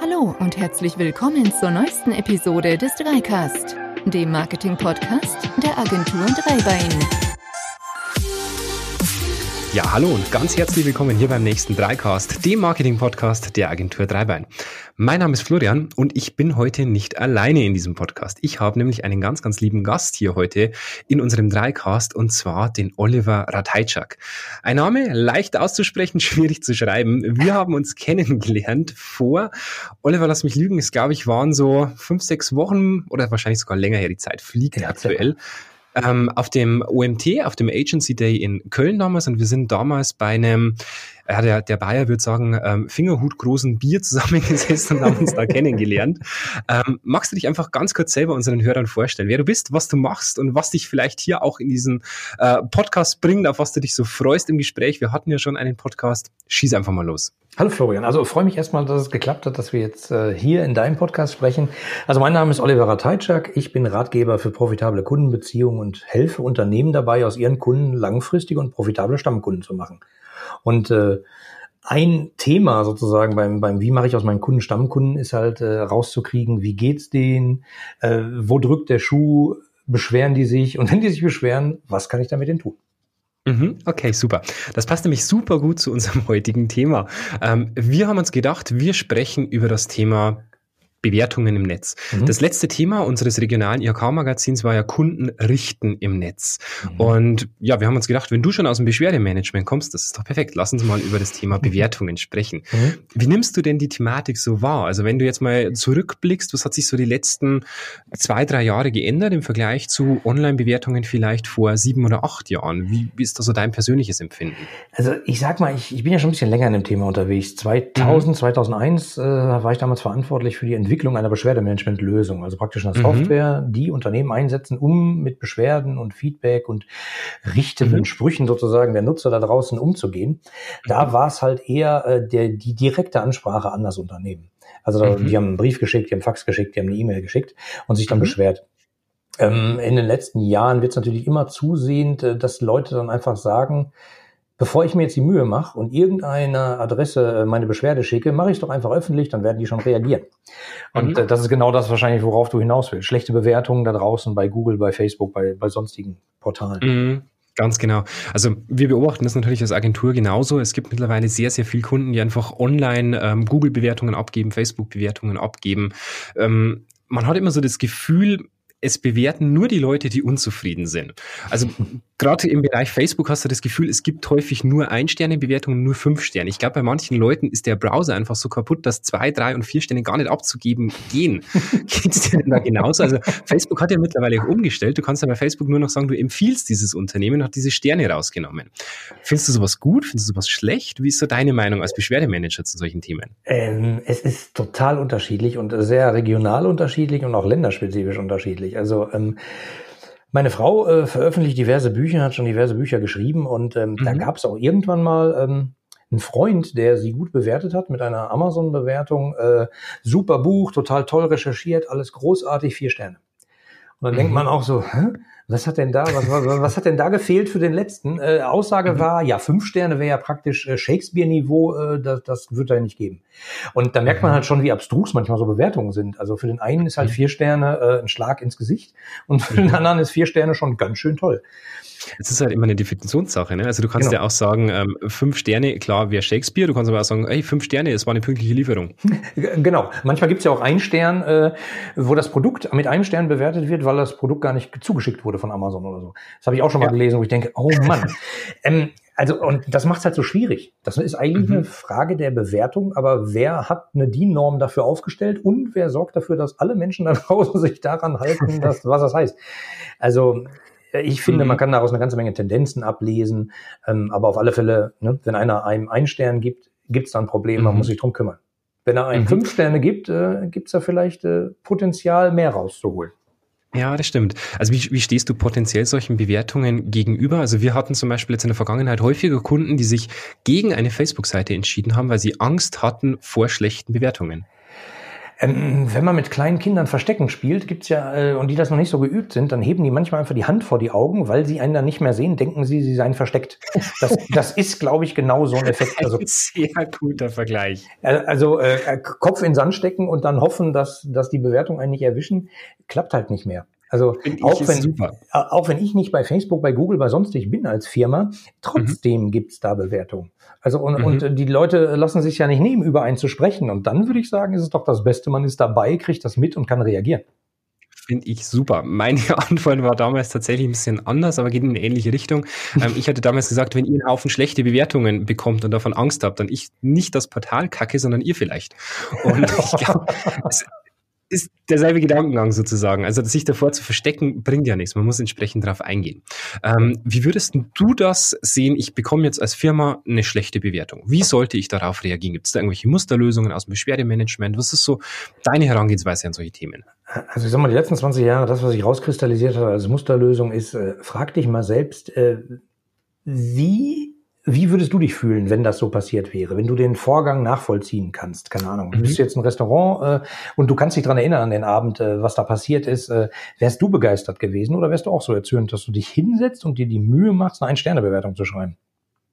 Hallo und herzlich willkommen zur neuesten Episode des Dreicast, dem Marketing-Podcast der Agentur Dreibein. Ja, hallo und ganz herzlich willkommen hier beim nächsten Dreicast, dem Marketing-Podcast der Agentur Dreibein. Mein Name ist Florian und ich bin heute nicht alleine in diesem Podcast. Ich habe nämlich einen ganz, ganz lieben Gast hier heute in unserem Dreicast und zwar den Oliver Ratajczak. Ein Name leicht auszusprechen, schwierig zu schreiben. Wir haben uns kennengelernt vor, Oliver, lass mich lügen, es glaube ich waren so fünf, sechs Wochen oder wahrscheinlich sogar länger her, die Zeit fliegt ja, aktuell. Ähm, auf dem OMT, auf dem Agency Day in Köln damals und wir sind damals bei einem, ja, der, der Bayer würde sagen, ähm, fingerhutgroßen Bier zusammengesessen und haben uns da kennengelernt. Ähm, magst du dich einfach ganz kurz selber unseren Hörern vorstellen, wer du bist, was du machst und was dich vielleicht hier auch in diesen äh, Podcast bringt, auf was du dich so freust im Gespräch? Wir hatten ja schon einen Podcast. Schieß einfach mal los. Hallo Florian, also freue mich erstmal, dass es geklappt hat, dass wir jetzt äh, hier in deinem Podcast sprechen. Also mein Name ist Oliver Ratajczak, ich bin Ratgeber für profitable Kundenbeziehungen und helfe Unternehmen dabei, aus ihren Kunden langfristige und profitable Stammkunden zu machen. Und äh, ein Thema sozusagen beim, beim Wie mache ich aus meinen Kunden Stammkunden ist halt äh, rauszukriegen, wie geht's denen, äh, wo drückt der Schuh, beschweren die sich und wenn die sich beschweren, was kann ich damit denn tun? Mhm, okay, super. Das passt nämlich super gut zu unserem heutigen Thema. Ähm, wir haben uns gedacht, wir sprechen über das Thema Bewertungen im Netz. Mhm. Das letzte Thema unseres regionalen IHK-Magazins war ja Kunden richten im Netz. Mhm. Und ja, wir haben uns gedacht, wenn du schon aus dem Beschwerdemanagement kommst, das ist doch perfekt. Lass uns mal über das Thema mhm. Bewertungen sprechen. Mhm. Wie nimmst du denn die Thematik so wahr? Also wenn du jetzt mal zurückblickst, was hat sich so die letzten zwei, drei Jahre geändert im Vergleich zu Online-Bewertungen vielleicht vor sieben oder acht Jahren? Wie, wie ist da so dein persönliches Empfinden? Also ich sag mal, ich, ich bin ja schon ein bisschen länger in dem Thema unterwegs. 2000, 2001 mhm. äh, war ich damals verantwortlich für die Entwicklung Entwicklung einer Beschwerdemanagementlösung, also praktisch eine mhm. Software, die Unternehmen einsetzen, um mit Beschwerden und Feedback und richtenden mhm. Sprüchen sozusagen der Nutzer da draußen umzugehen. Da mhm. war es halt eher äh, der, die direkte Ansprache an das Unternehmen. Also mhm. die haben einen Brief geschickt, die haben einen Fax geschickt, die haben eine E-Mail geschickt und sich dann mhm. beschwert. Ähm, in den letzten Jahren wird es natürlich immer zusehend, äh, dass Leute dann einfach sagen, bevor ich mir jetzt die Mühe mache und irgendeine Adresse äh, meine Beschwerde schicke, mache ich es doch einfach öffentlich, dann werden die schon reagieren. Und mhm. Äh, das ist genau das wahrscheinlich, worauf du hinaus willst. Schlechte Bewertungen da draußen bei Google, bei Facebook, bei, bei sonstigen Portalen. Mhm. Ganz genau. Also wir beobachten das natürlich als Agentur genauso. Es gibt mittlerweile sehr, sehr viele Kunden, die einfach online ähm, Google-Bewertungen abgeben, Facebook-Bewertungen abgeben. Ähm, man hat immer so das Gefühl, es bewerten nur die Leute, die unzufrieden sind. Also gerade im Bereich Facebook hast du das Gefühl, es gibt häufig nur Ein-Sterne-Bewertungen, nur fünf Sterne. Ich glaube, bei manchen Leuten ist der Browser einfach so kaputt, dass zwei, drei und vier Sterne gar nicht abzugeben gehen. Geht es dir denn da genauso? Also Facebook hat ja mittlerweile auch umgestellt. Du kannst ja bei Facebook nur noch sagen, du empfiehlst dieses Unternehmen, hat diese Sterne rausgenommen. Findest du sowas gut? Findest du sowas schlecht? Wie ist so deine Meinung als Beschwerdemanager zu solchen Themen? Ähm, es ist total unterschiedlich und sehr regional unterschiedlich und auch länderspezifisch unterschiedlich unterschiedlich. Also ähm, meine Frau äh, veröffentlicht diverse Bücher, hat schon diverse Bücher geschrieben und ähm, mhm. da gab es auch irgendwann mal ähm, einen Freund, der sie gut bewertet hat mit einer Amazon-Bewertung. Äh, super Buch, total toll recherchiert, alles großartig, vier Sterne. Und dann mhm. denkt man auch so, hä? Was hat denn da, was, was, hat denn da gefehlt für den letzten? Äh, Aussage mhm. war, ja, fünf Sterne wäre ja praktisch äh, Shakespeare-Niveau, äh, das, das wird er nicht geben. Und da merkt man mhm. halt schon, wie abstrus manchmal so Bewertungen sind. Also für den einen ist halt mhm. vier Sterne äh, ein Schlag ins Gesicht und für den anderen ist vier Sterne schon ganz schön toll. Es ist halt immer eine Definitionssache. Ne? Also du kannst genau. ja auch sagen, ähm, fünf Sterne, klar, wäre Shakespeare. Du kannst aber auch sagen, hey, fünf Sterne, es war eine pünktliche Lieferung. Genau. Manchmal gibt es ja auch einen Stern, äh, wo das Produkt mit einem Stern bewertet wird, weil das Produkt gar nicht zugeschickt wurde von Amazon oder so. Das habe ich auch schon mal ja. gelesen, wo ich denke, oh Mann. ähm, also, und das macht es halt so schwierig. Das ist eigentlich mhm. eine Frage der Bewertung, aber wer hat eine DIN-Norm dafür aufgestellt und wer sorgt dafür, dass alle Menschen da draußen sich daran halten, dass, was das heißt? Also, ich finde, mhm. man kann daraus eine ganze Menge Tendenzen ablesen, ähm, aber auf alle Fälle, ne, wenn einer einem einen Stern gibt, gibt es da ein Problem, man mhm. muss sich drum kümmern. Wenn er einem mhm. fünf Sterne gibt, äh, gibt es da vielleicht äh, Potenzial, mehr rauszuholen. Ja, das stimmt. Also wie, wie stehst du potenziell solchen Bewertungen gegenüber? Also wir hatten zum Beispiel jetzt in der Vergangenheit häufiger Kunden, die sich gegen eine Facebook-Seite entschieden haben, weil sie Angst hatten vor schlechten Bewertungen. Ähm, wenn man mit kleinen Kindern Verstecken spielt, gibt's ja, äh, und die das noch nicht so geübt sind, dann heben die manchmal einfach die Hand vor die Augen, weil sie einen dann nicht mehr sehen, denken sie, sie seien versteckt. Das, das ist, glaube ich, genau so ein Effekt. Also, ein sehr guter Vergleich. Äh, also äh, Kopf in Sand stecken und dann hoffen, dass, dass die Bewertung einen nicht erwischen, klappt halt nicht mehr. Also auch wenn, auch wenn ich nicht bei Facebook, bei Google, bei sonstig bin als Firma, trotzdem mhm. gibt's da Bewertungen. Also und, mhm. und die Leute lassen sich ja nicht nehmen, über einen zu sprechen. Und dann würde ich sagen, ist es doch das Beste, man ist dabei, kriegt das mit und kann reagieren. Finde ich super. Meine Antwort war damals tatsächlich ein bisschen anders, aber geht in eine ähnliche Richtung. Ähm, ich hatte damals gesagt, wenn ihr einen Haufen schlechte Bewertungen bekommt und davon Angst habt, dann ich nicht das Portal kacke, sondern ihr vielleicht. Und ich glaube, ist derselbe Gedankengang sozusagen. Also sich davor zu verstecken, bringt ja nichts. Man muss entsprechend darauf eingehen. Ähm, wie würdest du das sehen? Ich bekomme jetzt als Firma eine schlechte Bewertung. Wie sollte ich darauf reagieren? Gibt es da irgendwelche Musterlösungen aus dem Beschwerdemanagement? Was ist so deine Herangehensweise an solche Themen? Also ich sag mal, die letzten 20 Jahre, das, was sich rauskristallisiert hat als Musterlösung, ist, äh, frag dich mal selbst, äh, wie wie würdest du dich fühlen, wenn das so passiert wäre, wenn du den Vorgang nachvollziehen kannst? Keine Ahnung. Du bist mhm. jetzt ein Restaurant äh, und du kannst dich dran erinnern an den Abend, äh, was da passiert ist. Äh, wärst du begeistert gewesen oder wärst du auch so erzürnt, dass du dich hinsetzt und dir die Mühe machst, eine Ein-Sterne-Bewertung zu schreiben?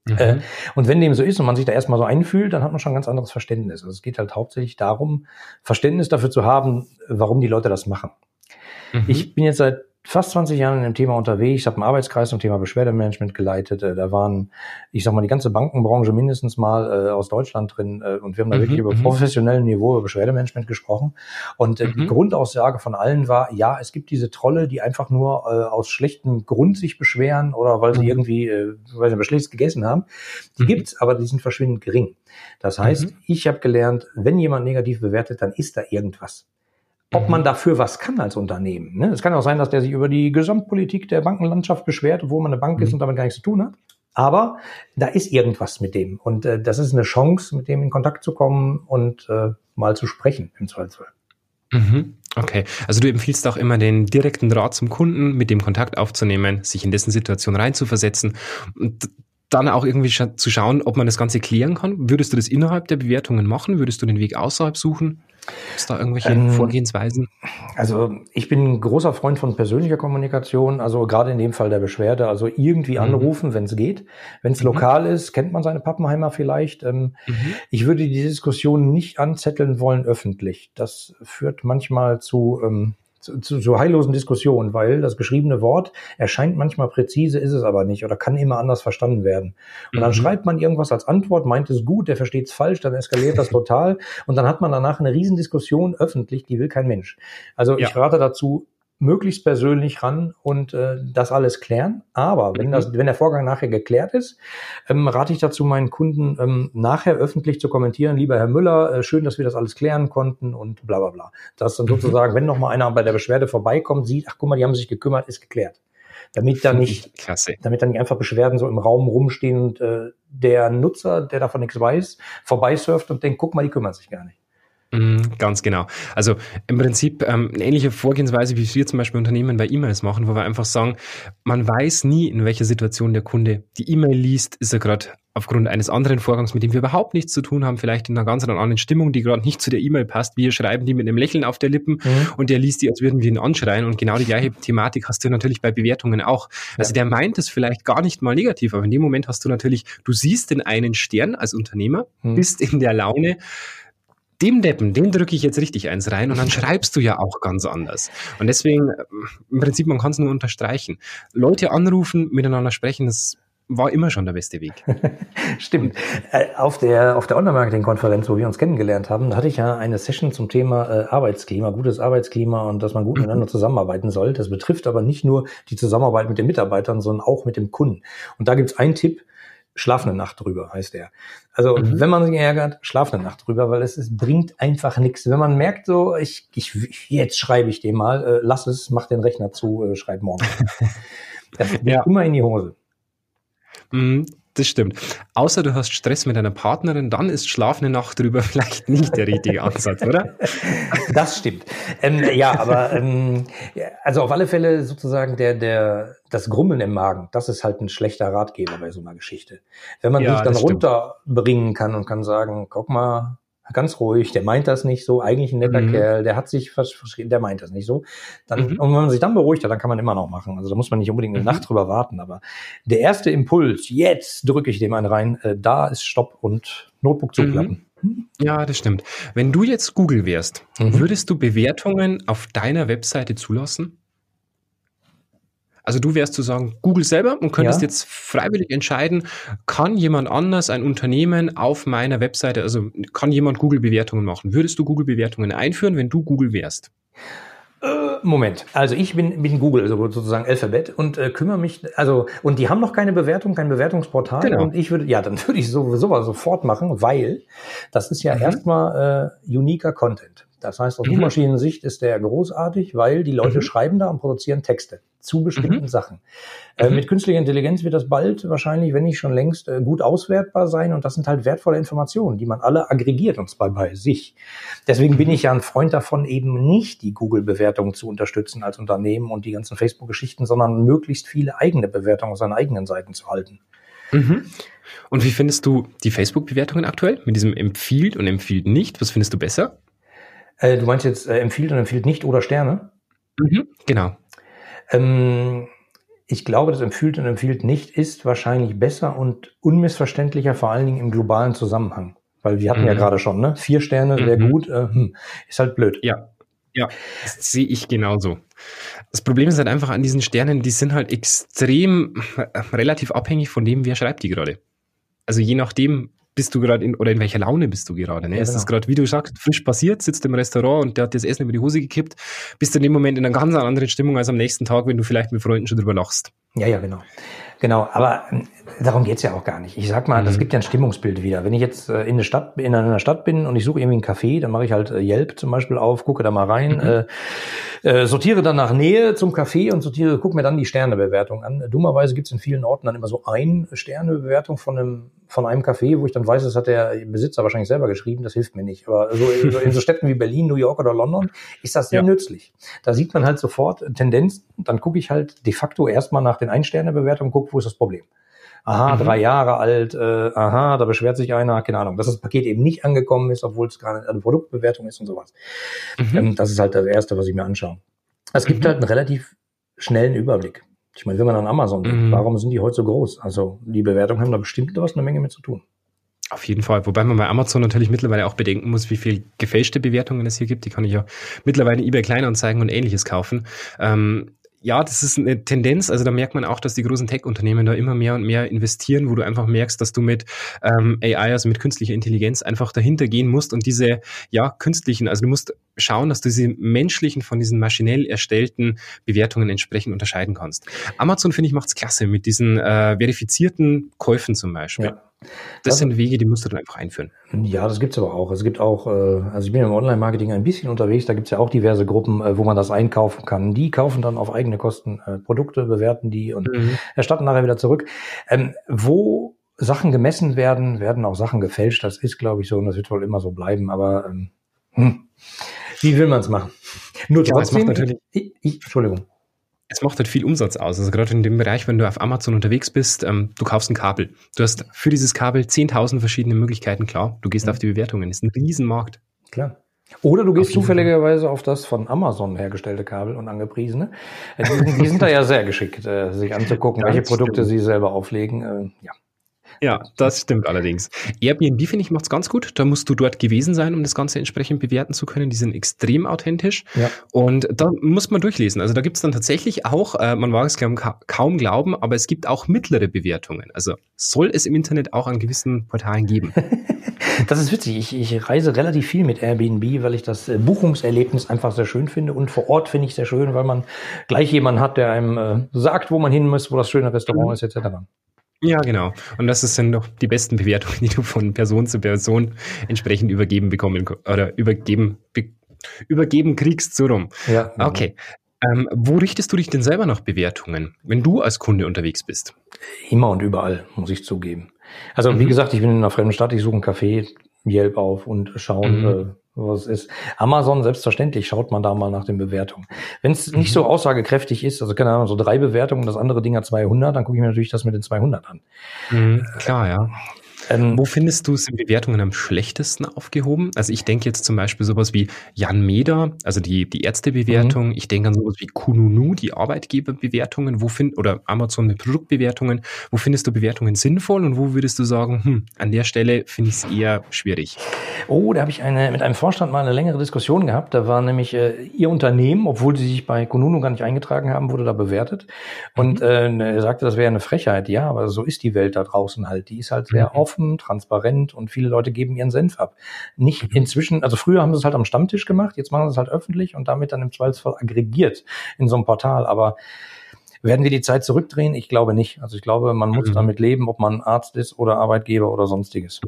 Mhm. Äh, und wenn dem so ist und man sich da erstmal so einfühlt, dann hat man schon ein ganz anderes Verständnis. Also es geht halt hauptsächlich darum, Verständnis dafür zu haben, warum die Leute das machen. Mhm. Ich bin jetzt seit fast 20 Jahren in dem Thema unterwegs, habe einen Arbeitskreis zum Thema Beschwerdemanagement geleitet. Äh, da waren, ich sag mal, die ganze Bankenbranche mindestens mal äh, aus Deutschland drin äh, und wir haben da mhm, wirklich über mhm. professionellem Niveau über Beschwerdemanagement gesprochen. Und äh, mhm. die Grundaussage von allen war, ja, es gibt diese Trolle, die einfach nur äh, aus schlechtem Grund sich beschweren oder weil sie mhm. irgendwie, äh, weil sie was Schlechtes gegessen haben. Die mhm. gibt's, aber die sind verschwindend gering. Das heißt, mhm. ich habe gelernt, wenn jemand negativ bewertet, dann ist da irgendwas ob man mhm. dafür was kann als Unternehmen. Ne? Es kann auch sein, dass der sich über die Gesamtpolitik der Bankenlandschaft beschwert, obwohl man eine Bank mhm. ist und damit gar nichts zu tun hat. Aber da ist irgendwas mit dem. Und äh, das ist eine Chance, mit dem in Kontakt zu kommen und äh, mal zu sprechen im Zweifelsfall. Mhm. Okay, also du empfiehlst auch immer den direkten Draht zum Kunden, mit dem Kontakt aufzunehmen, sich in dessen Situation reinzuversetzen und dann auch irgendwie scha zu schauen, ob man das Ganze klären kann. Würdest du das innerhalb der Bewertungen machen? Würdest du den Weg außerhalb suchen? Ist da irgendwelche ähm, Vorgehensweisen? Also ich bin ein großer Freund von persönlicher Kommunikation, also gerade in dem Fall der Beschwerde, also irgendwie mhm. anrufen, wenn es geht. Wenn es mhm. lokal ist, kennt man seine Pappenheimer vielleicht. Ähm, mhm. Ich würde die Diskussion nicht anzetteln wollen öffentlich. Das führt manchmal zu ähm, zu, zu, zu heillosen Diskussionen, weil das geschriebene Wort erscheint manchmal präzise, ist es aber nicht oder kann immer anders verstanden werden. Und dann mhm. schreibt man irgendwas als Antwort, meint es gut, der versteht es falsch, dann eskaliert das total und dann hat man danach eine Riesendiskussion öffentlich, die will kein Mensch. Also ja. ich rate dazu, möglichst persönlich ran und äh, das alles klären. Aber wenn, das, wenn der Vorgang nachher geklärt ist, ähm, rate ich dazu, meinen Kunden ähm, nachher öffentlich zu kommentieren, lieber Herr Müller, äh, schön, dass wir das alles klären konnten und bla bla bla. Das dann mhm. sozusagen, wenn noch mal einer bei der Beschwerde vorbeikommt, sieht, ach guck mal, die haben sich gekümmert, ist geklärt. Damit dann nicht, Klasse. damit dann nicht einfach Beschwerden so im Raum rumstehen und äh, der Nutzer, der davon nichts weiß, vorbeisurft und denkt, guck mal, die kümmern sich gar nicht. Mhm, ganz genau. Also im Prinzip ähm, eine ähnliche Vorgehensweise, wie wir zum Beispiel Unternehmen bei E-Mails machen, wo wir einfach sagen, man weiß nie, in welcher Situation der Kunde die E-Mail liest, ist er gerade aufgrund eines anderen Vorgangs, mit dem wir überhaupt nichts zu tun haben, vielleicht in einer ganz anderen Stimmung, die gerade nicht zu der E-Mail passt. Wir schreiben die mit einem Lächeln auf der Lippen mhm. und der liest die, als würden wir ihn anschreien. Und genau die gleiche Thematik hast du natürlich bei Bewertungen auch. Also der meint es vielleicht gar nicht mal negativ, aber in dem Moment hast du natürlich, du siehst den einen Stern als Unternehmer, mhm. bist in der Laune, dem Deppen, den drücke ich jetzt richtig eins rein und dann schreibst du ja auch ganz anders. Und deswegen, äh, im Prinzip, man kann es nur unterstreichen. Leute anrufen, miteinander sprechen, das war immer schon der beste Weg. Stimmt. Äh, auf der, auf der Online-Marketing-Konferenz, wo wir uns kennengelernt haben, hatte ich ja eine Session zum Thema äh, Arbeitsklima, gutes Arbeitsklima und dass man gut miteinander zusammenarbeiten soll. Das betrifft aber nicht nur die Zusammenarbeit mit den Mitarbeitern, sondern auch mit dem Kunden. Und da gibt's einen Tipp, schlaf eine Nacht drüber, heißt der. Also mhm. wenn man sich ärgert, schlaf eine Nacht drüber, weil es, es bringt einfach nichts. Wenn man merkt, so, ich, ich, jetzt schreibe ich dem mal, äh, lass es, mach den Rechner zu, äh, schreib morgen. das geht ja. immer in die Hose. Mhm. Das stimmt. Außer du hast Stress mit deiner Partnerin, dann ist Schlaf eine Nacht drüber vielleicht nicht der richtige Ansatz, oder? Das stimmt. Ähm, ja, aber ähm, also auf alle Fälle sozusagen der, der, das Grummeln im Magen, das ist halt ein schlechter Ratgeber bei so einer Geschichte. Wenn man ja, sich dann runterbringen kann und kann sagen, guck mal, ganz ruhig, der meint das nicht so, eigentlich ein netter mhm. Kerl, der hat sich verschrieben, der meint das nicht so. Dann, mhm. Und wenn man sich dann beruhigt hat, dann kann man immer noch machen. Also da muss man nicht unbedingt eine mhm. Nacht drüber warten. Aber der erste Impuls, jetzt drücke ich dem einen rein, äh, da ist Stopp und Notebook zuklappen. Mhm. Ja, das stimmt. Wenn du jetzt Google wärst, mhm. würdest du Bewertungen auf deiner Webseite zulassen? Also du wärst zu sagen, Google selber und könntest ja. jetzt freiwillig entscheiden, kann jemand anders, ein Unternehmen auf meiner Webseite, also kann jemand Google-Bewertungen machen? Würdest du Google-Bewertungen einführen, wenn du Google wärst? Äh, Moment, also ich bin, bin Google, also sozusagen Alphabet und äh, kümmere mich, also und die haben noch keine Bewertung, kein Bewertungsportal genau. und ich würde, ja, dann würde ich sowieso sofort machen, weil das ist ja mhm. erstmal äh, uniker Content. Das heißt, aus mhm. Suchmaschinensicht ist der großartig, weil die Leute mhm. schreiben da und produzieren Texte zu bestimmten mhm. Sachen. Äh, mhm. mit künstlicher Intelligenz wird das bald wahrscheinlich, wenn nicht schon längst, äh, gut auswertbar sein. Und das sind halt wertvolle Informationen, die man alle aggregiert und zwar bei sich. Deswegen bin mhm. ich ja ein Freund davon, eben nicht die Google-Bewertungen zu unterstützen als Unternehmen und die ganzen Facebook-Geschichten, sondern möglichst viele eigene Bewertungen auf seinen eigenen Seiten zu halten. Mhm. Und wie findest du die Facebook-Bewertungen aktuell mit diesem empfiehlt und empfiehlt nicht? Was findest du besser? Äh, du meinst jetzt äh, empfiehlt und empfiehlt nicht oder Sterne? Mhm, genau. Ähm, ich glaube, das empfiehlt und empfiehlt nicht ist wahrscheinlich besser und unmissverständlicher, vor allen Dingen im globalen Zusammenhang. Weil wir hatten mhm. ja gerade schon, ne? Vier Sterne wäre mhm. gut, äh, hm, ist halt blöd. Ja, ja, das sehe ich genauso. Das Problem ist halt einfach an diesen Sternen, die sind halt extrem äh, relativ abhängig von dem, wer schreibt die gerade. Also je nachdem, bist du gerade in, oder in welcher Laune bist du gerade? Ne? Ja, ist genau. das gerade, wie du sagst, frisch passiert, sitzt im Restaurant und der hat das Essen über die Hose gekippt, bist du in dem Moment in einer ganz anderen Stimmung als am nächsten Tag, wenn du vielleicht mit Freunden schon drüber lachst. Ja, ja, genau. Genau, aber ähm, darum geht's ja auch gar nicht. Ich sag mal, mhm. das gibt ja ein Stimmungsbild wieder. Wenn ich jetzt äh, in, eine Stadt, in einer Stadt bin und ich suche irgendwie einen Café, dann mache ich halt äh, Yelp zum Beispiel auf, gucke da mal rein, mhm. äh, äh, sortiere dann nach Nähe zum Café und sortiere, gucke mir dann die Sternebewertung an. Dummerweise gibt's in vielen Orten dann immer so ein Sternebewertung von einem von einem Café, wo ich dann weiß, das hat der Besitzer wahrscheinlich selber geschrieben, das hilft mir nicht. Aber so, in so Städten wie Berlin, New York oder London ist das sehr ja. nützlich. Da sieht man halt sofort Tendenzen. Dann gucke ich halt de facto erstmal nach den Ein-Sterne-Bewertungen, gucke, wo ist das Problem. Aha, mhm. drei Jahre alt, äh, aha, da beschwert sich einer, keine Ahnung, dass das Paket eben nicht angekommen ist, obwohl es gerade eine Produktbewertung ist und sowas. Mhm. Ähm, das ist halt das Erste, was ich mir anschaue. Es gibt mhm. halt einen relativ schnellen Überblick. Ich meine, wenn man an Amazon denkt, mhm. warum sind die heute so groß? Also die Bewertungen haben da bestimmt was eine Menge mit zu tun. Auf jeden Fall. Wobei man bei Amazon natürlich mittlerweile auch bedenken muss, wie viel gefälschte Bewertungen es hier gibt. Die kann ich ja mittlerweile eBay Kleinanzeigen und ähnliches kaufen. Ähm, ja, das ist eine Tendenz. Also da merkt man auch, dass die großen Tech-Unternehmen da immer mehr und mehr investieren, wo du einfach merkst, dass du mit ähm, AI, also mit künstlicher Intelligenz, einfach dahinter gehen musst und diese ja künstlichen, also du musst schauen, dass du diese menschlichen von diesen maschinell erstellten Bewertungen entsprechend unterscheiden kannst. Amazon finde ich macht's klasse mit diesen äh, verifizierten Käufen zum Beispiel. Ja. Das also, sind Wege, die musst du dann einfach einführen. Ja, das gibt's aber auch. Es gibt auch, äh, also ich bin im Online-Marketing ein bisschen unterwegs, da gibt's ja auch diverse Gruppen, äh, wo man das einkaufen kann. Die kaufen dann auf eigene Kosten äh, Produkte, bewerten die und mhm. erstatten nachher wieder zurück. Ähm, wo Sachen gemessen werden, werden auch Sachen gefälscht. Das ist, glaube ich, so und das wird wohl immer so bleiben. Aber ähm, hm, wie will man es machen? Nur trotzdem, ja, natürlich. Ich, ich, Entschuldigung es macht halt viel Umsatz aus. Also gerade in dem Bereich, wenn du auf Amazon unterwegs bist, ähm, du kaufst ein Kabel. Du hast für dieses Kabel 10.000 verschiedene Möglichkeiten, klar. Du gehst mhm. auf die Bewertungen. Das ist ein Riesenmarkt. Klar. Oder du gehst zufälligerweise auf das von Amazon hergestellte Kabel und angepriesene. Äh, die sind, die sind da ja sehr geschickt, äh, sich anzugucken, welche Produkte stimmt. sie selber auflegen. Äh, ja. Ja, das stimmt allerdings. Airbnb, finde ich, macht's ganz gut. Da musst du dort gewesen sein, um das Ganze entsprechend bewerten zu können. Die sind extrem authentisch. Ja. Und da muss man durchlesen. Also da gibt's dann tatsächlich auch, äh, man mag es kaum glauben, aber es gibt auch mittlere Bewertungen. Also soll es im Internet auch an gewissen Portalen geben. das ist witzig. Ich, ich reise relativ viel mit Airbnb, weil ich das äh, Buchungserlebnis einfach sehr schön finde. Und vor Ort finde ich sehr schön, weil man gleich jemanden hat, der einem äh, sagt, wo man hin muss, wo das schöne Restaurant mhm. ist, etc. Ja, genau. Und das sind doch die besten Bewertungen, die du von Person zu Person entsprechend übergeben bekommen oder übergeben, be, übergeben kriegst, so rum. Ja. Okay. Ähm, wo richtest du dich denn selber nach Bewertungen, wenn du als Kunde unterwegs bist? Immer und überall, muss ich zugeben. Also, mhm. wie gesagt, ich bin in einer fremden Stadt, ich suche einen Café, Yelp auf und schauen, mhm. Was ist. Amazon, selbstverständlich, schaut man da mal nach den Bewertungen. Wenn es mhm. nicht so aussagekräftig ist, also keine Ahnung, so drei Bewertungen, das andere Ding hat 200, dann gucke ich mir natürlich das mit den 200 an. Mhm, klar, ja. Ähm, Wo findest du es in Bewertungen am schlechtesten aufgehoben? Also ich denke jetzt zum Beispiel sowas wie Jan Meder, also die, die Ärztebewertung. Mhm. Ich denke an sowas wie Kununu, die Arbeitgeberbewertungen. Wo find, oder Amazon mit Produktbewertungen. Wo findest du Bewertungen sinnvoll und wo würdest du sagen, hm, an der Stelle finde ich es eher schwierig? Oh, da habe ich eine, mit einem Vorstand mal eine längere Diskussion gehabt. Da war nämlich äh, ihr Unternehmen, obwohl sie sich bei Kununu gar nicht eingetragen haben, wurde da bewertet. Und mhm. äh, er sagte, das wäre eine Frechheit. Ja, aber so ist die Welt da draußen halt. Die ist halt sehr mhm. offen, transparent und viele Leute geben ihren Senf ab. Nicht mhm. inzwischen, also früher haben sie es halt am Stammtisch gemacht, jetzt machen sie es halt öffentlich und damit dann im Zweifelsfall aggregiert in so einem Portal. Aber werden wir die Zeit zurückdrehen? Ich glaube nicht. Also ich glaube, man muss mhm. damit leben, ob man Arzt ist oder Arbeitgeber oder sonstiges.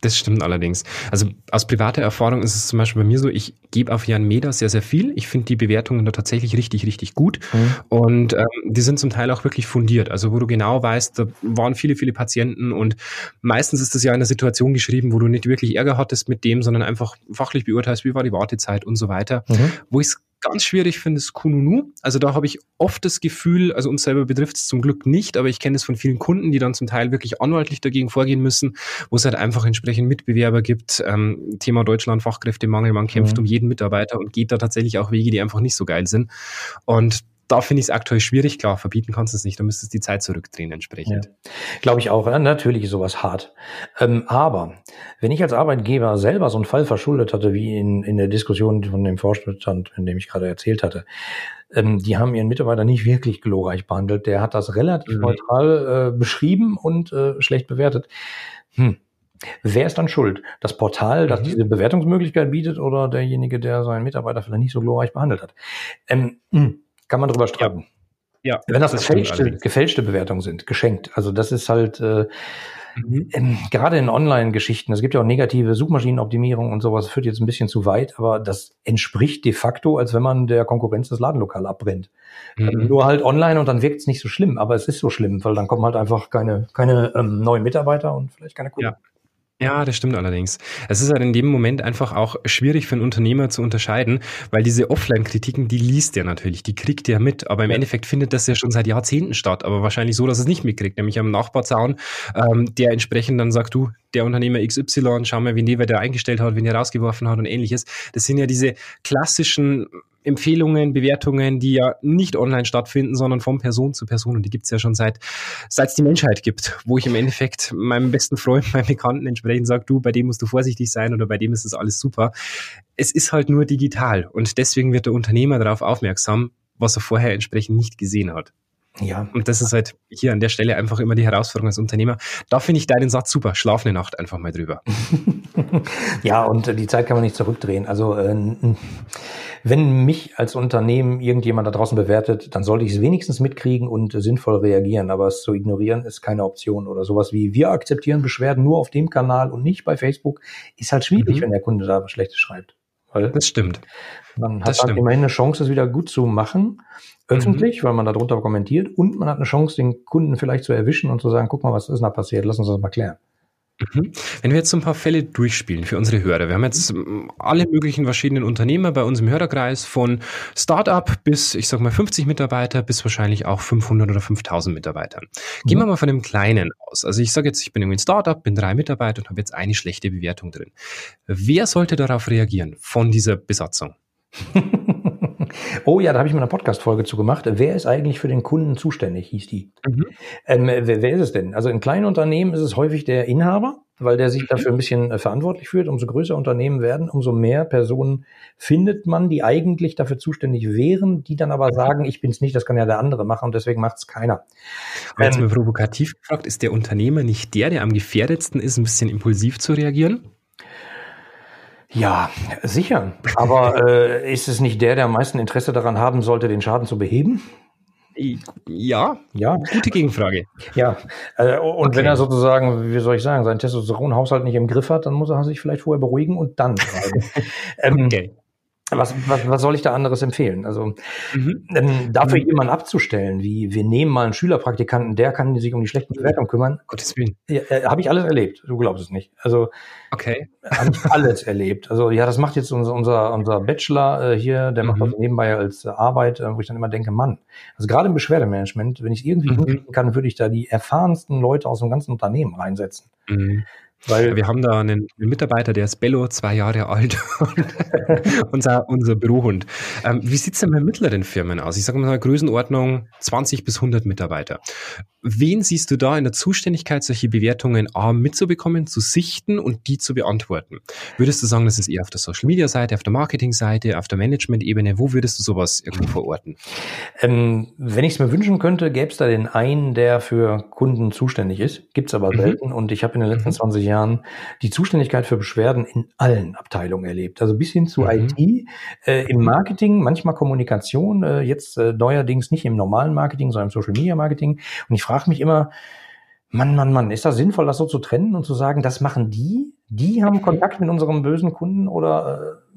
Das stimmt allerdings. Also aus privater Erfahrung ist es zum Beispiel bei mir so, ich gebe auf Jan Meda sehr, sehr viel. Ich finde die Bewertungen da tatsächlich richtig, richtig gut. Mhm. Und ähm, die sind zum Teil auch wirklich fundiert. Also wo du genau weißt, da waren viele, viele Patienten und meistens ist das ja in einer Situation geschrieben, wo du nicht wirklich Ärger hattest mit dem, sondern einfach fachlich beurteilst, wie war die Wartezeit und so weiter. Mhm. Wo ich es ganz schwierig finde, ist Kununu. Also da habe ich oft das Gefühl, also uns selber betrifft es zum Glück nicht, aber ich kenne es von vielen Kunden, die dann zum Teil wirklich anwaltlich dagegen vorgehen müssen, wo es halt einfach entsprechend Mitbewerber gibt. Ähm, Thema Deutschland, Fachkräftemangel, man kämpft mhm. um jeden Mitarbeiter und geht da tatsächlich auch Wege, die einfach nicht so geil sind. Und da finde ich es aktuell schwierig. Klar, verbieten kannst du es nicht, da müsstest du die Zeit zurückdrehen entsprechend. Ja. Glaube ich auch. Ja, natürlich ist sowas hart. Ähm, aber wenn ich als Arbeitgeber selber so einen Fall verschuldet hatte, wie in, in der Diskussion von dem Vorstand, in dem ich gerade erzählt hatte, ähm, die haben ihren Mitarbeiter nicht wirklich glorreich behandelt. Der hat das relativ mhm. neutral äh, beschrieben und äh, schlecht bewertet. Hm. Wer ist dann schuld? Das Portal, das mhm. diese Bewertungsmöglichkeit bietet oder derjenige, der seinen Mitarbeiter vielleicht nicht so glorreich behandelt hat? Ähm, hm. Kann man drüber streiten. Ja. ja Wenn das, das gefälschte, gefälschte Bewertungen sind, geschenkt. Also das ist halt äh, mhm. ähm, gerade in Online-Geschichten, es gibt ja auch negative Suchmaschinenoptimierung und sowas, führt jetzt ein bisschen zu weit, aber das entspricht de facto, als wenn man der Konkurrenz das Ladenlokal abbrennt. Mhm. Nur halt online und dann wirkt es nicht so schlimm, aber es ist so schlimm, weil dann kommen halt einfach keine, keine ähm, neuen Mitarbeiter und vielleicht keine Kunden. Ja. Ja, das stimmt allerdings. Es ist halt in dem Moment einfach auch schwierig für einen Unternehmer zu unterscheiden, weil diese Offline-Kritiken, die liest er natürlich, die kriegt er mit, aber im. Endeffekt findet das ja schon seit Jahrzehnten statt, aber wahrscheinlich so, dass es nicht mitkriegt, nämlich am Nachbarzaun, ähm, der entsprechend dann sagt, du, der Unternehmer XY, schau mal, wen der, der eingestellt hat, wen der rausgeworfen hat und ähnliches. Das sind ja diese klassischen Empfehlungen, Bewertungen, die ja nicht online stattfinden, sondern von Person zu Person. Und die gibt's ja schon seit seit es die Menschheit gibt, wo ich im Endeffekt meinem besten Freund, meinem Bekannten entsprechend sage, du, bei dem musst du vorsichtig sein oder bei dem ist das alles super. Es ist halt nur digital und deswegen wird der Unternehmer darauf aufmerksam, was er vorher entsprechend nicht gesehen hat. Ja. Und das ist halt hier an der Stelle einfach immer die Herausforderung als Unternehmer. Da finde ich deinen Satz super. Schlaf eine Nacht einfach mal drüber. ja, und die Zeit kann man nicht zurückdrehen. Also, äh, wenn mich als Unternehmen irgendjemand da draußen bewertet, dann sollte ich es wenigstens mitkriegen und sinnvoll reagieren. Aber es zu ignorieren ist keine Option oder sowas wie wir akzeptieren Beschwerden nur auf dem Kanal und nicht bei Facebook ist halt schwierig, mhm. wenn der Kunde da was Schlechtes schreibt. Weil das stimmt. Man hat halt immerhin eine Chance, es wieder gut zu machen, öffentlich, mhm. weil man darunter kommentiert und man hat eine Chance, den Kunden vielleicht zu erwischen und zu sagen, guck mal, was ist da passiert, lass uns das mal klären. Mhm. Wenn wir jetzt so ein paar Fälle durchspielen für unsere Hörer. Wir haben jetzt ähm, alle möglichen verschiedenen Unternehmer bei uns im Hörerkreis von Startup bis, ich sag mal, 50 Mitarbeiter bis wahrscheinlich auch 500 oder 5000 Mitarbeitern. Gehen mhm. wir mal von dem Kleinen aus. Also ich sage jetzt, ich bin irgendwie ein Startup, bin drei Mitarbeiter und habe jetzt eine schlechte Bewertung drin. Wer sollte darauf reagieren von dieser Besatzung? oh ja, da habe ich mal eine Podcast-Folge zu gemacht. Wer ist eigentlich für den Kunden zuständig, hieß die. Mhm. Ähm, wer, wer, ist es denn? Also in kleinen Unternehmen ist es häufig der Inhaber, weil der sich mhm. dafür ein bisschen äh, verantwortlich fühlt. Umso größer Unternehmen werden, umso mehr Personen findet man, die eigentlich dafür zuständig wären, die dann aber sagen, ich bin es nicht, das kann ja der andere machen und deswegen macht es keiner. Jetzt ähm, mal provokativ gefragt, ist der Unternehmer nicht der, der am gefährdetsten ist, ein bisschen impulsiv zu reagieren? Ja, sicher. Aber äh, ist es nicht der, der am meisten Interesse daran haben sollte, den Schaden zu beheben? Ja, ja, gute Gegenfrage. Ja, äh, und okay. wenn er sozusagen, wie soll ich sagen, seinen Testosteronhaushalt nicht im Griff hat, dann muss er sich vielleicht vorher beruhigen und dann schreiben. ähm, okay. Was, was, was soll ich da anderes empfehlen? Also mhm. ähm, dafür mhm. jemanden abzustellen, wie wir nehmen mal einen Schülerpraktikanten, der kann sich um die schlechten Bewertungen kümmern. Gottes Willen. Ja, äh, habe ich alles erlebt. Du glaubst es nicht. Also okay, habe ich alles erlebt. Also ja, das macht jetzt unser unser, unser Bachelor äh, hier, der mhm. macht das nebenbei als äh, Arbeit, äh, wo ich dann immer denke, Mann, also gerade im Beschwerdemanagement, wenn ich irgendwie mhm. hinkriegen kann, würde ich da die erfahrensten Leute aus dem ganzen Unternehmen reinsetzen. Mhm. Weil wir haben da einen, einen, Mitarbeiter, der ist Bello, zwei Jahre alt, unser, unser Bürohund. Ähm, wie sieht's denn bei mittleren Firmen aus? Ich sage mal Größenordnung 20 bis 100 Mitarbeiter. Wen siehst du da in der Zuständigkeit, solche Bewertungen A mitzubekommen, zu sichten und die zu beantworten? Würdest du sagen, das ist eher auf der Social-Media-Seite, auf der Marketing-Seite, auf der Management-Ebene? Wo würdest du sowas irgendwo verorten? Ähm, wenn ich es mir wünschen könnte, gäbe es da den einen, der für Kunden zuständig ist. Gibt's aber mhm. selten. Und ich habe in den letzten mhm. 20 Jahren die Zuständigkeit für Beschwerden in allen Abteilungen erlebt. Also bis hin zu mhm. IT, äh, im Marketing, manchmal Kommunikation, äh, jetzt äh, neuerdings nicht im normalen Marketing, sondern im Social-Media-Marketing. Und ich frage mich immer, Mann, Mann, Mann, ist das sinnvoll, das so zu trennen und zu sagen, das machen die? Die haben Kontakt mit unserem bösen Kunden oder äh,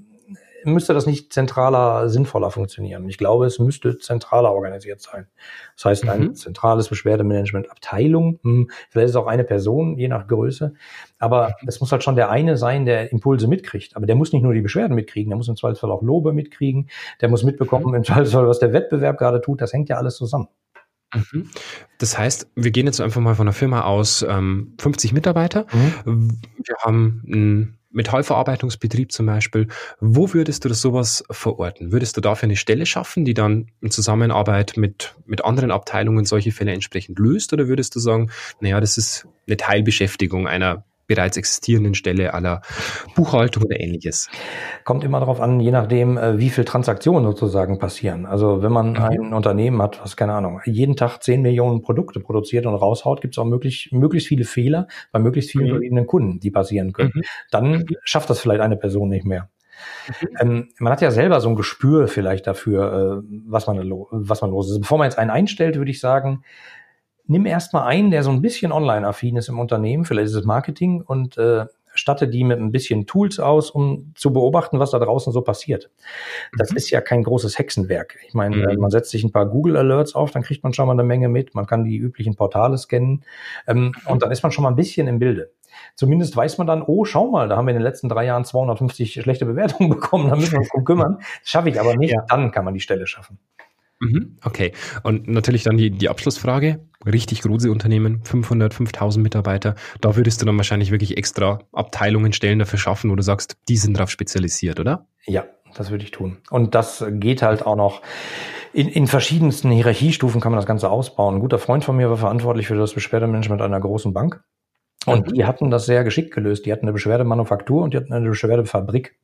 müsste das nicht zentraler, sinnvoller funktionieren. Ich glaube, es müsste zentraler organisiert sein. Das heißt, ein mhm. zentrales Beschwerdemanagement Abteilung, hm, vielleicht ist es auch eine Person, je nach Größe. Aber es muss halt schon der eine sein, der Impulse mitkriegt. Aber der muss nicht nur die Beschwerden mitkriegen, der muss im Zweifelsfall auch Lobe mitkriegen, der muss mitbekommen, mhm. im Zweifelsfall, was der Wettbewerb gerade tut. Das hängt ja alles zusammen. Mhm. Das heißt, wir gehen jetzt einfach mal von einer Firma aus, ähm, 50 Mitarbeiter. Mhm. Wir haben ein Metallverarbeitungsbetrieb zum Beispiel. Wo würdest du das sowas verorten? Würdest du dafür eine Stelle schaffen, die dann in Zusammenarbeit mit, mit anderen Abteilungen solche Fälle entsprechend löst? Oder würdest du sagen, naja, das ist eine Teilbeschäftigung einer bereits existierenden Stelle aller Buchhaltung oder ähnliches? Kommt immer darauf an, je nachdem, äh, wie viel Transaktionen sozusagen passieren. Also wenn man mhm. ein Unternehmen hat, was keine Ahnung, jeden Tag 10 Millionen Produkte produziert und raushaut, gibt es auch möglich, möglichst viele Fehler bei möglichst vielen mhm. verschiedenen Kunden, die passieren können. Mhm. Dann mhm. schafft das vielleicht eine Person nicht mehr. Mhm. Ähm, man hat ja selber so ein Gespür vielleicht dafür, äh, was, man, was man los ist. Bevor man jetzt einen einstellt, würde ich sagen, nimm erstmal einen, der so ein bisschen online-affin ist im Unternehmen, vielleicht ist es Marketing und äh, statte die mit ein bisschen Tools aus, um zu beobachten, was da draußen so passiert. Das mhm. ist ja kein großes Hexenwerk. Ich meine, mhm. man setzt sich ein paar Google Alerts auf, dann kriegt man schon mal eine Menge mit. Man kann die üblichen Portale scannen ähm, und dann ist man schon mal ein bisschen im Bilde. Zumindest weiß man dann, oh, schau mal, da haben wir in den letzten drei Jahren 250 schlechte Bewertungen bekommen, da müssen wir uns drum kümmern. Das schaffe ich aber nicht. Ja. Dann kann man die Stelle schaffen. Mhm, okay. Und natürlich dann die, die Abschlussfrage. Richtig große Unternehmen, 500, 5000 Mitarbeiter. Da würdest du dann wahrscheinlich wirklich extra Abteilungen, Stellen dafür schaffen, wo du sagst, die sind darauf spezialisiert, oder? Ja, das würde ich tun. Und das geht halt auch noch in, in verschiedensten Hierarchiestufen kann man das Ganze ausbauen. Ein guter Freund von mir war verantwortlich für das Beschwerdemanagement einer großen Bank. Und mhm. die hatten das sehr geschickt gelöst. Die hatten eine Beschwerdemanufaktur und die hatten eine Beschwerdefabrik.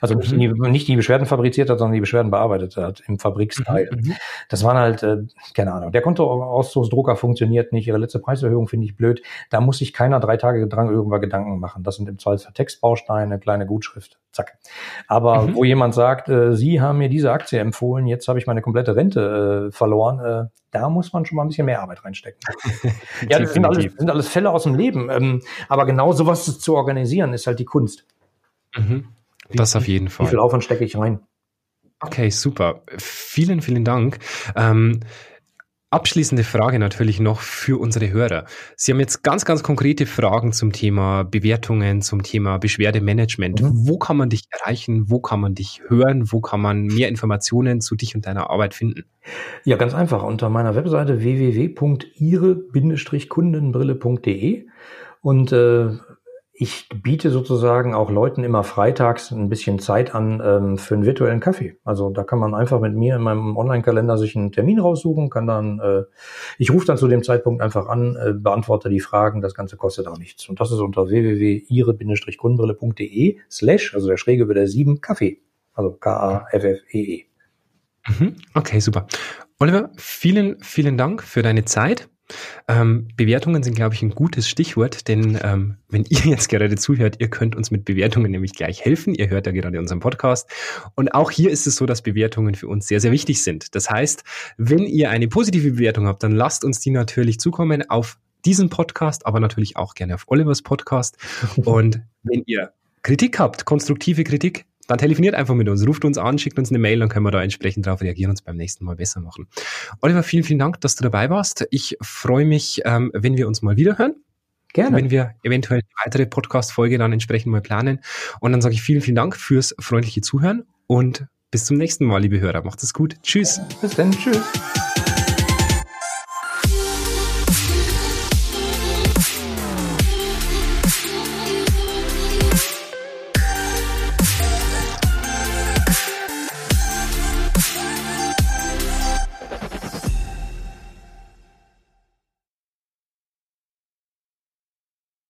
Also nicht, die, mhm. nicht die Beschwerden fabriziert hat, sondern die Beschwerden bearbeitet hat im Fabriksteil. Mhm. mhm. Das waren halt, äh, keine Ahnung, der Kontoauszugsdrucker funktioniert nicht, ihre letzte Preiserhöhung finde ich blöd. Da muss sich keiner drei Tage dran irgendwann Gedanken machen. Das sind im Zweifel Textbausteine, kleine Gutschrift, zack. Aber mhm. wo jemand sagt, äh, Sie haben mir diese Aktie empfohlen, jetzt habe ich meine komplette Rente äh, verloren, äh, da muss man schon mal ein bisschen mehr Arbeit reinstecken. ja, das sind alles, sind alles Fälle aus dem Leben. Ähm, aber genau sowas zu organisieren, ist halt die Kunst. Mhm. Das auf jeden Fall. Wie viel Aufwand stecke ich rein? Okay, super. Vielen, vielen Dank. Ähm, Abschließende Frage natürlich noch für unsere Hörer. Sie haben jetzt ganz, ganz konkrete Fragen zum Thema Bewertungen, zum Thema Beschwerdemanagement. Mhm. Wo kann man dich erreichen? Wo kann man dich hören? Wo kann man mehr Informationen zu dich und deiner Arbeit finden? Ja, ganz einfach. Unter meiner Webseite www.ihre-kundenbrille.de und äh, ich biete sozusagen auch Leuten immer freitags ein bisschen Zeit an ähm, für einen virtuellen Kaffee. Also da kann man einfach mit mir in meinem Online-Kalender sich einen Termin raussuchen, kann dann, äh, ich rufe dann zu dem Zeitpunkt einfach an, äh, beantworte die Fragen, das Ganze kostet auch nichts. Und das ist unter www.ihre-kundenbrille.de slash, also der Schräge über der 7 Kaffee. Also K-A-F-F-E-E. -E. Mhm. Okay, super. Oliver, vielen, vielen Dank für deine Zeit. Ähm, Bewertungen sind, glaube ich, ein gutes Stichwort, denn ähm, wenn ihr jetzt gerade zuhört, ihr könnt uns mit Bewertungen nämlich gleich helfen. Ihr hört ja gerade unseren Podcast. Und auch hier ist es so, dass Bewertungen für uns sehr, sehr wichtig sind. Das heißt, wenn ihr eine positive Bewertung habt, dann lasst uns die natürlich zukommen auf diesen Podcast, aber natürlich auch gerne auf Olivers Podcast. Und wenn ihr Kritik habt, konstruktive Kritik, dann telefoniert einfach mit uns, ruft uns an, schickt uns eine Mail, dann können wir da entsprechend darauf reagieren und es beim nächsten Mal besser machen. Oliver, vielen, vielen Dank, dass du dabei warst. Ich freue mich, ähm, wenn wir uns mal wieder hören. Gerne. Wenn wir eventuell eine weitere Podcast-Folge dann entsprechend mal planen. Und dann sage ich vielen, vielen Dank fürs freundliche Zuhören und bis zum nächsten Mal, liebe Hörer. Macht es gut. Tschüss. Bis dann. Tschüss.